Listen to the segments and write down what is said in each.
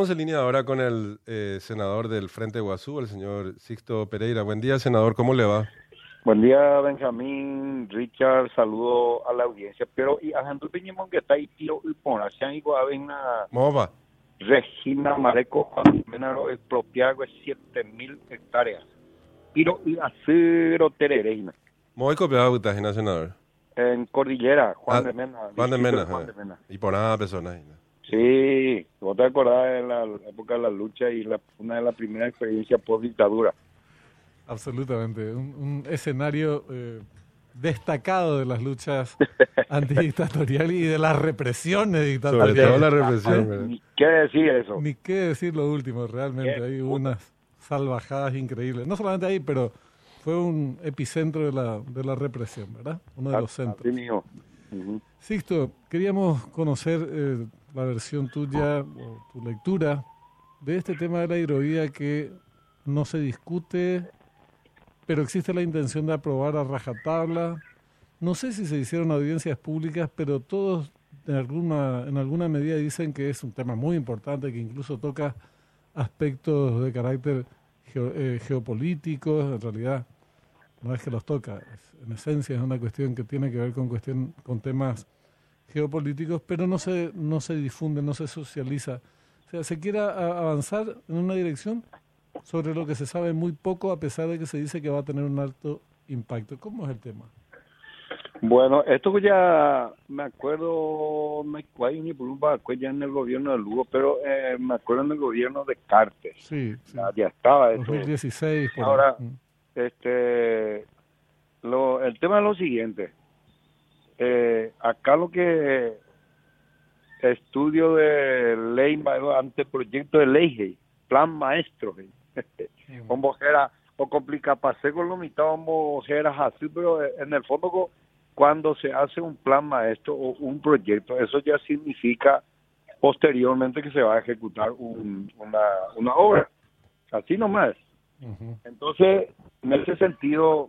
Estamos en línea ahora con el eh, senador del Frente Guazú, el señor Sixto Pereira. Buen día, senador, ¿cómo le va? Buen día, Benjamín, Richard, saludo a la audiencia. Pero, y a Jandro Piñemón que está ahí, tiro y por allá, la ¿Cómo Regina Mareco, Menaro, expropiado es 7 mil hectáreas. Tiro y acero terereina. Muy copiado senador. En Cordillera, Juan Ah, de Mena. Juan de Mena. Juan ajá. de Mena. Y por nada personas. Sí, vos te acordás de la época de la lucha y la, una de las primeras experiencias post dictadura. Absolutamente. Un, un escenario eh, destacado de las luchas antidictatoriales y de las represiones Sobre dictatoriales. todo la represión. Ni qué decir eso. Ni qué decir lo último, realmente. Qué Hay unas salvajadas increíbles. No solamente ahí, pero fue un epicentro de la, de la represión, ¿verdad? Uno de los Así centros. mismo. Ujú. Sixto, queríamos conocer eh, la versión tuya o tu lectura de este tema de la hidrovía que no se discute, pero existe la intención de aprobar a rajatabla. No sé si se hicieron audiencias públicas, pero todos en alguna, en alguna medida dicen que es un tema muy importante, que incluso toca aspectos de carácter geo- eh, geopolíticos. En realidad, no es que los toca, en esencia es una cuestión que tiene que ver con, cuestión, con temas geopolíticos, pero no se, no se difunde, no se socializa. O sea, se quiere avanzar en una dirección sobre lo que se sabe muy poco, a pesar de que se dice que va a tener un alto impacto. ¿Cómo es el tema? Bueno, esto ya me acuerdo, un barco ya en el gobierno de Lugo, pero eh, me acuerdo en el gobierno de Cartes. Sí, sí. Ya, estaba esto. 2016. por ahí. Ahora- Mm. Este, lo, el tema es lo siguiente. Eh, acá lo que estudio de ley, anteproyecto de ley, plan maestro, como era o con lo mitad como era así, pero eh, en el fondo cuando se hace un plan maestro o un proyecto, eso ya significa posteriormente que se va a ejecutar un- una, una obra. Así nomás. Entonces, en ese sentido,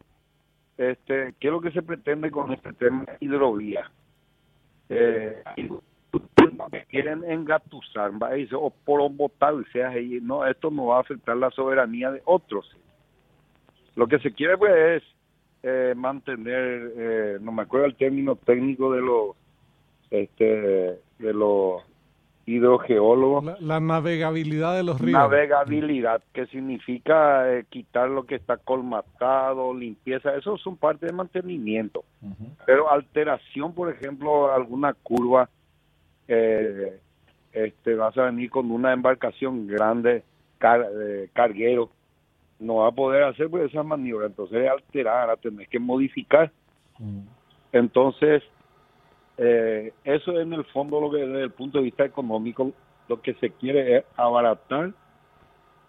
este, ¿qué es lo que se pretende con este tema de hidrovía? Eh, quieren engatusar, dice, o por sea, y no, esto no va a afectar la soberanía de otros. Lo que se quiere pues es eh, mantener, eh, no me acuerdo el término técnico de los, este, de los hidrogeólogos, La, la navegabilidad de los ríos. Navegabilidad, que significa eh, quitar lo que está colmatado, limpieza, eso son parte de mantenimiento. Pero alteración, por ejemplo, alguna curva, eh, este, vas a venir con una embarcación grande, car- eh, carguero, no va a poder hacer pues, esa maniobra, entonces alterar, a tener que modificar. Entonces, eh, eso en el fondo lo que desde el punto de vista económico lo que se quiere es abaratar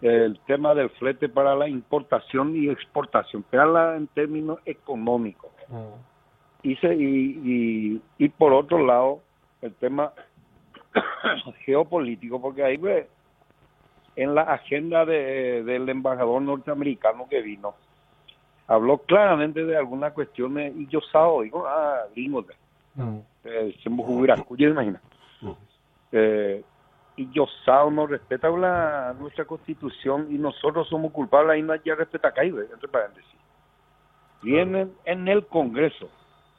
el tema del flete para la importación y exportación, pero en términos económicos. Y, se- y, y, y por otro lado, el tema geopolítico, porque ahí pues, en la agenda de- del embajador norteamericano que vino, habló claramente de algunas cuestiones, y yo sabo, digo, ah, gringos, Mm. eh, imagina. Eh, y yo sao no respeta la, nuestra constitución y nosotros somos culpables, ahí no hay que respetar acá, entre paréntesis. Vienen en el Congreso,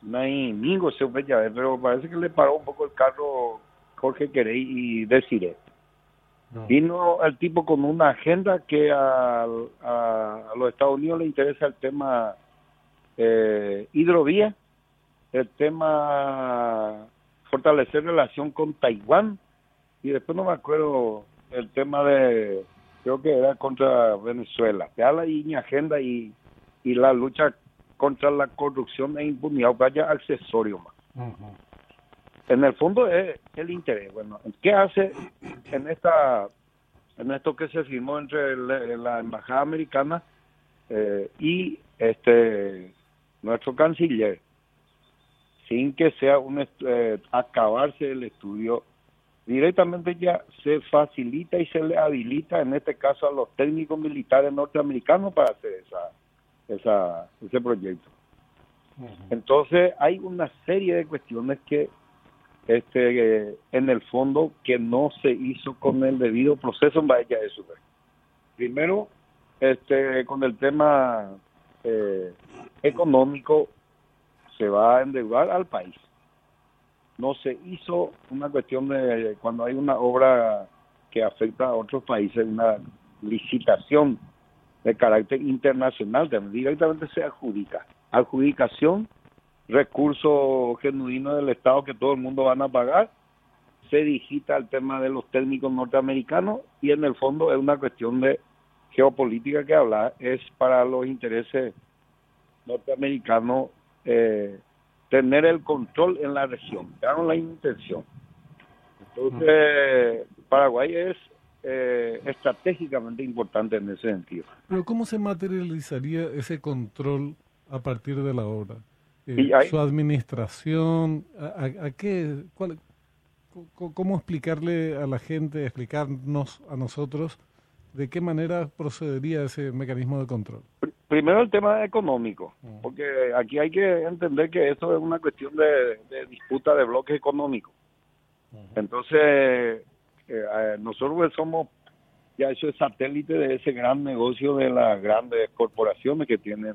no hay ningo se ya, pero parece que le paró un poco el carro Jorge Querey y Desiree. Vino el tipo con una agenda que al- a, a los Estados Unidos le interesa el tema eh, hidrovía, el tema fortalecer relación con Taiwán. Y después no me acuerdo el tema de creo que era contra Venezuela. Ya la y agenda y, y la lucha contra la corrupción e impunidad vaya accesorio más en el fondo es el interés bueno qué hace en esta en esto que se firmó entre la, la embajada americana eh, y este nuestro canciller sin que sea un eh, acabarse el estudio directamente ya se facilita y se le habilita en este caso a los técnicos militares norteamericanos para hacer esa, esa ese proyecto entonces hay una serie de cuestiones que este en el fondo que no se hizo con el debido proceso en Bahía de Super. Primero, este con el tema eh, económico se va a endeudar al país. No se hizo una cuestión de cuando hay una obra que afecta a otros países, una licitación de carácter internacional, directamente se adjudica. Adjudicación, recurso genuino del Estado que todo el mundo van a pagar, se digita el tema de los técnicos norteamericanos y en el fondo es una cuestión de geopolítica que habla, es para los intereses norteamericanos eh, tener el control en la región, dan la intención. Entonces, Paraguay es eh, estratégicamente importante en ese sentido. Pero ¿cómo se materializaría ese control a partir de la obra? Eh, su administración, ¿a, qué, cómo explicarle a la gente, explicarnos a nosotros de qué manera procedería ese mecanismo de control? Primero el tema económico, mm. porque aquí hay que entender que esto es una cuestión de, disputa de bloques económicos. Entonces, eh, nosotros somos ya hecho satélite de ese gran negocio de las grandes corporaciones que tienen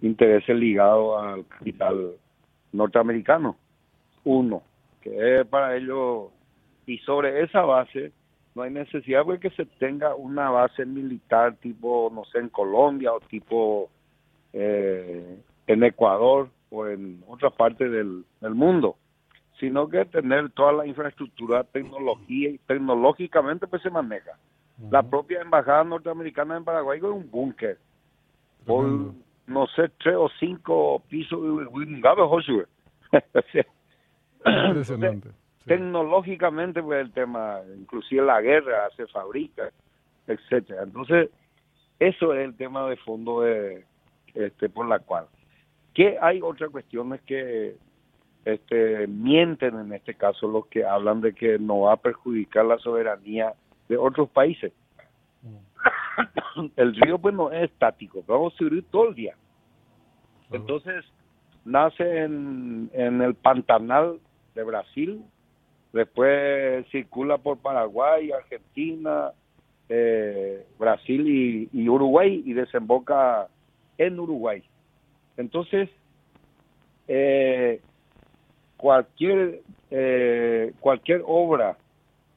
intereses ligados al capital norteamericano. Uno, que es para ellos, y sobre esa base no hay necesidad de que se tenga una base militar tipo, no sé, en Colombia o tipo eh, en Ecuador o en otras partes del mundo sino que tener toda la infraestructura tecnología y tecnológicamente pues se maneja. La propia embajada norteamericana en Paraguay es un búnker. Por, no sé, tres o cinco pisos de Impresionante. Tecnológicamente pues el tema, inclusive la guerra se fabrica, etcétera. Entonces, eso es el tema de fondo de este por la cual. Que hay otras cuestiones que este, mienten en este caso los que hablan de que no va a perjudicar la soberanía de otros países. Mm. el río pues no es estático, vamos a subir todo el día. Entonces nace en, en el Pantanal de Brasil, después circula por Paraguay, Argentina, eh, Brasil y, Uruguay y desemboca en Uruguay. Entonces, eh, cualquier eh, cualquier obra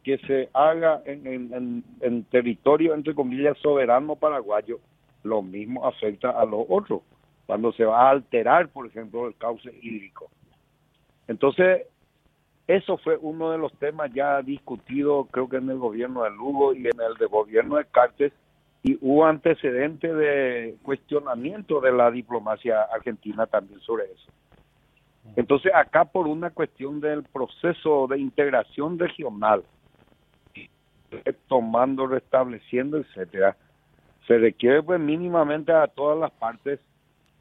que se haga en, en, territorio entre comillas soberano paraguayo lo mismo afecta a los otros cuando se va a alterar por ejemplo el cauce hídrico entonces eso fue uno de los temas ya discutidos creo que en el gobierno de Lugo y en el de gobierno de Cartes y hubo antecedente de cuestionamiento de la diplomacia argentina también sobre eso. Entonces, acá por una cuestión del proceso de integración regional, tomando, restableciendo, etcétera, se requiere pues mínimamente a todas las partes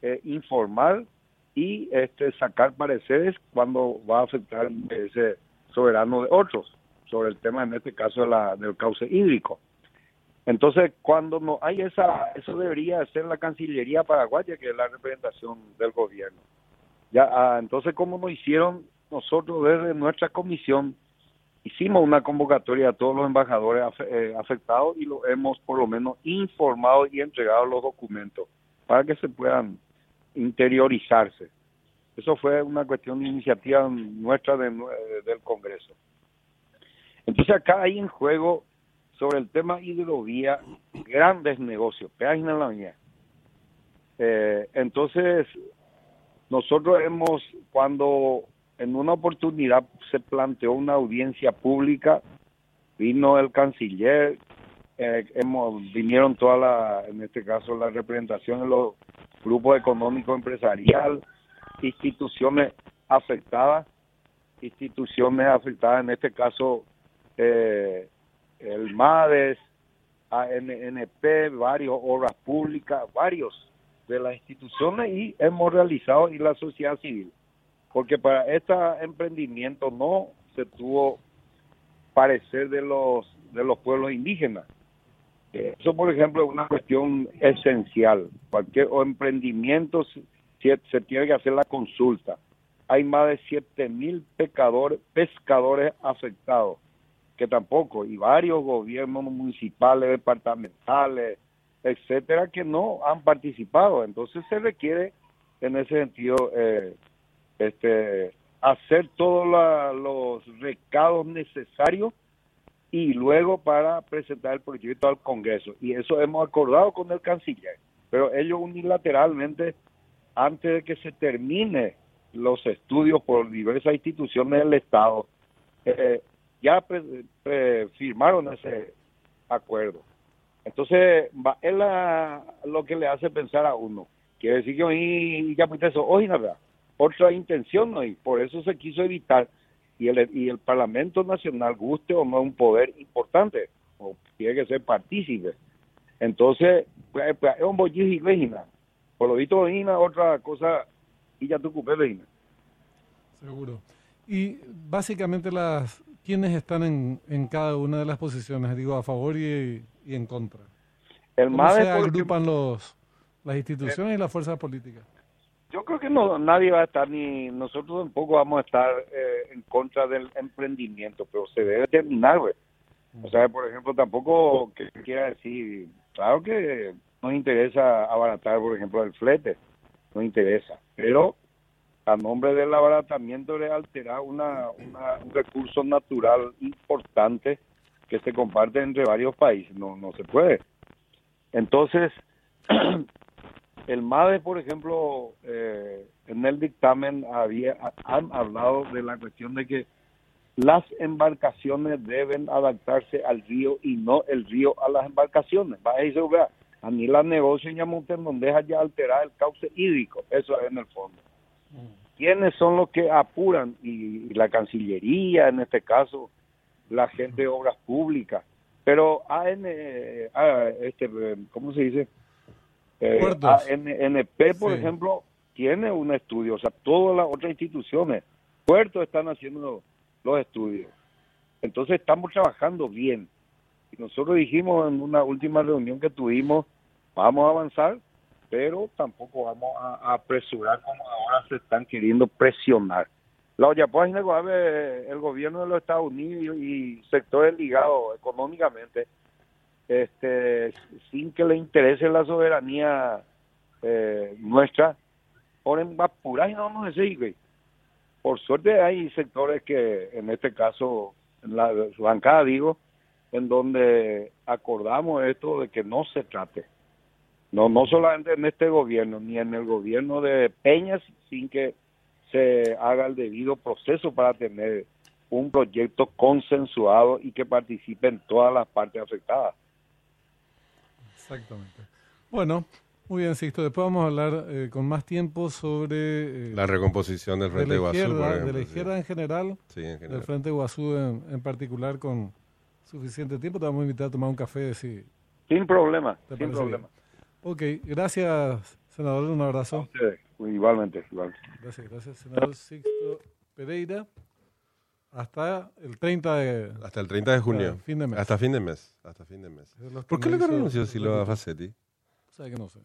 eh, informar y este sacar pareceres cuando va a afectar ese soberano de otros sobre el tema en este caso la, del cauce hídrico. Entonces, cuando no hay esa, eso debería ser la Cancillería paraguaya, que es la representación del gobierno. Ya, ah, entonces, como nos hicieron nosotros desde nuestra comisión, hicimos una convocatoria a todos los embajadores eh, afectados y lo hemos por lo menos informado y entregado los documentos para que se puedan interiorizarse. Eso fue una cuestión de iniciativa nuestra de, del Congreso. Entonces acá hay en juego sobre el tema hidrovía grandes negocios, peajes en la vía. Eh, entonces nosotros hemos, cuando en una oportunidad se planteó una audiencia pública, vino el canciller, eh, hemos, vinieron todas la, en este caso la representación de los grupos económicos empresarial, instituciones afectadas, instituciones afectadas, en este caso eh, el MADES, ANNP, varios obras públicas, varios de las instituciones y hemos realizado y la sociedad civil. Porque para este emprendimiento no se tuvo parecer de los de los pueblos indígenas. Eso, por ejemplo, es una cuestión esencial. Cualquier emprendimiento se, se tiene que hacer la consulta hay más de 7 mil pescadores afectados, que tampoco, y varios gobiernos municipales, departamentales, etcétera, que no han participado. Entonces se requiere, en ese sentido, eh, este, hacer todos los recados necesarios y luego para presentar el proyecto al Congreso. Y eso hemos acordado con el canciller. Pero ellos unilateralmente, antes de que se termine los estudios por diversas instituciones del Estado, eh, ya firmaron ese acuerdo. Entonces, es lo que le hace pensar a uno. Quiere decir que hoy ya pues eso, hoy nada, otra intención hoy, por eso se quiso evitar y el, y el Parlamento Nacional, guste o no, un poder importante, o tiene que ser partícipe. Entonces, pues, pues, es un bollijo y Por lo visto, otra cosa, y ya tú cupé Seguro. Y básicamente, las ¿quiénes están en, en cada una de las posiciones? Digo, a favor y, en contra. El ¿Cómo se agrupan los, las instituciones y las fuerzas políticas? Yo creo que no nadie va a estar, ni nosotros tampoco vamos a estar eh, en contra del emprendimiento, pero se debe terminar, güey. O sea, por ejemplo, tampoco que quiera decir, claro que nos interesa abaratar, por ejemplo, el flete, no interesa, pero a nombre del abaratamiento de alterar una, un recurso natural importante que se comparte entre varios países, no, no se puede. Entonces, El MADE, por ejemplo, eh, en el dictamen había, han hablado de la cuestión de que las embarcaciones deben adaptarse al río y no el río a las embarcaciones. Va a a mí la negocio en no deja ya alterar el cauce hídrico, eso es en el fondo. Mm. ¿Quiénes son los que apuran? Y, la Cancillería, en este caso, la gente de obras públicas. Pero AN, eh, este, ¿cómo se dice? Eh, ANP, por ejemplo, tiene un estudio, o sea, todas las otras instituciones, puertos están haciendo los estudios. Entonces estamos trabajando bien. Y nosotros dijimos en una última reunión que tuvimos, vamos a avanzar, pero tampoco vamos a, apresurar como ahora se están queriendo presionar. La olla el gobierno de los Estados Unidos y sectores ligados económicamente este, sin que le interese la soberanía eh, nuestra, por apurar y no a decir, Por suerte hay sectores que, en este caso, en la bancada, digo, en donde acordamos esto de que no se trate. No, no solamente en este gobierno, ni en el gobierno de Peñas, sin que se haga el debido proceso para tener un proyecto consensuado y que participen todas las partes afectadas. Exactamente. Bueno, muy bien, Sixto. Después vamos a hablar eh, con más tiempo sobre... Eh, la recomposición del Frente de Guazú. de la izquierda en general, sí, en general. del Frente Guazú en, en, particular, con suficiente tiempo. Te vamos a invitar a tomar un café. Si sin problema, sin problema. Ok, gracias, senador. Un abrazo. Igualmente, igualmente. Gracias, gracias, senador Sixto Pereira. Hasta el 30 de... Hasta el 30 de junio. Fin de mes. Hasta fin de mes. Hasta fin de mes. ¿Por qué le renunció si lo a Facetti? Sabe que no sé.